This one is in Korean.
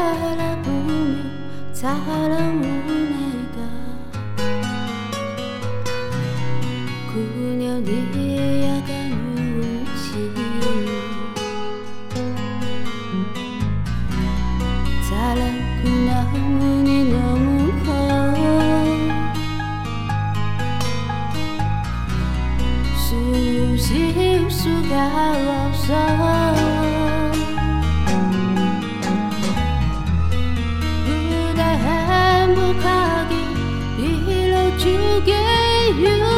바라보는 사랑은 애가 그녀의 야간 울시 사랑 그나무니 너무 커 숨쉴 수가 없어 就给。